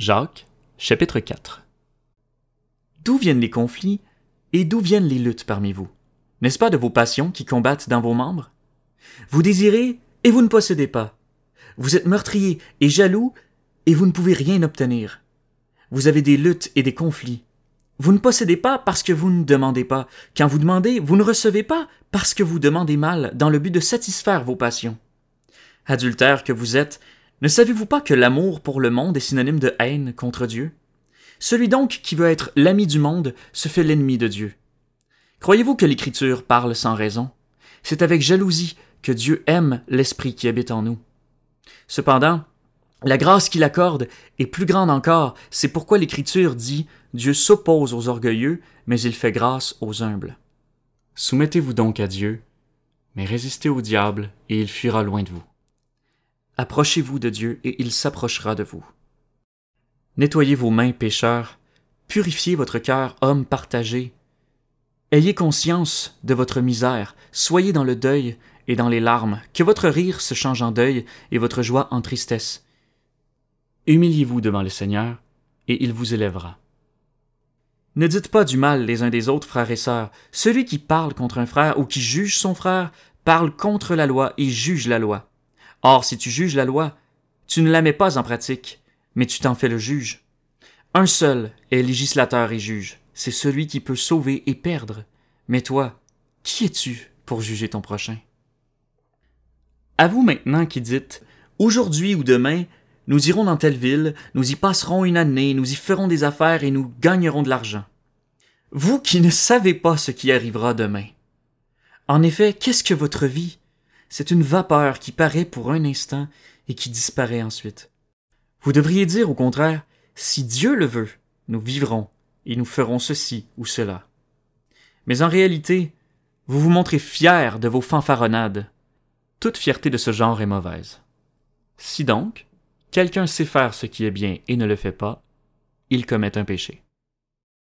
Jacques, chapitre 4 D'où viennent les conflits et d'où viennent les luttes parmi vous? N'est-ce pas de vos passions qui combattent dans vos membres? Vous désirez et vous ne possédez pas. Vous êtes meurtrier et jaloux et vous ne pouvez rien obtenir. Vous avez des luttes et des conflits. Vous ne possédez pas parce que vous ne demandez pas. Quand vous demandez, vous ne recevez pas parce que vous demandez mal dans le but de satisfaire vos passions. Adultère que vous êtes, ne savez-vous pas que l'amour pour le monde est synonyme de haine contre Dieu? Celui donc qui veut être l'ami du monde se fait l'ennemi de Dieu. Croyez-vous que l'Écriture parle sans raison? C'est avec jalousie que Dieu aime l'Esprit qui habite en nous. Cependant, la grâce qu'il accorde est plus grande encore, c'est pourquoi l'Écriture dit Dieu s'oppose aux orgueilleux, mais il fait grâce aux humbles. Soumettez-vous donc à Dieu, mais résistez au diable, et il fuira loin de vous. Approchez-vous de Dieu et il s'approchera de vous. Nettoyez vos mains, pécheurs, purifiez votre cœur, homme partagé. Ayez conscience de votre misère, soyez dans le deuil et dans les larmes, que votre rire se change en deuil et votre joie en tristesse. Humiliez-vous devant le Seigneur, et il vous élèvera. Ne dites pas du mal les uns des autres, frères et sœurs. Celui qui parle contre un frère ou qui juge son frère parle contre la loi et juge la loi. Or, si tu juges la loi, tu ne la mets pas en pratique, mais tu t'en fais le juge. Un seul est législateur et juge, c'est celui qui peut sauver et perdre. Mais toi, qui es-tu pour juger ton prochain? À vous maintenant qui dites, aujourd'hui ou demain, nous irons dans telle ville, nous y passerons une année, nous y ferons des affaires et nous gagnerons de l'argent. Vous qui ne savez pas ce qui arrivera demain. En effet, qu'est-ce que votre vie? C'est une vapeur qui paraît pour un instant et qui disparaît ensuite. Vous devriez dire au contraire, si Dieu le veut, nous vivrons et nous ferons ceci ou cela. Mais en réalité, vous vous montrez fier de vos fanfaronnades. Toute fierté de ce genre est mauvaise. Si donc, quelqu'un sait faire ce qui est bien et ne le fait pas, il commet un péché.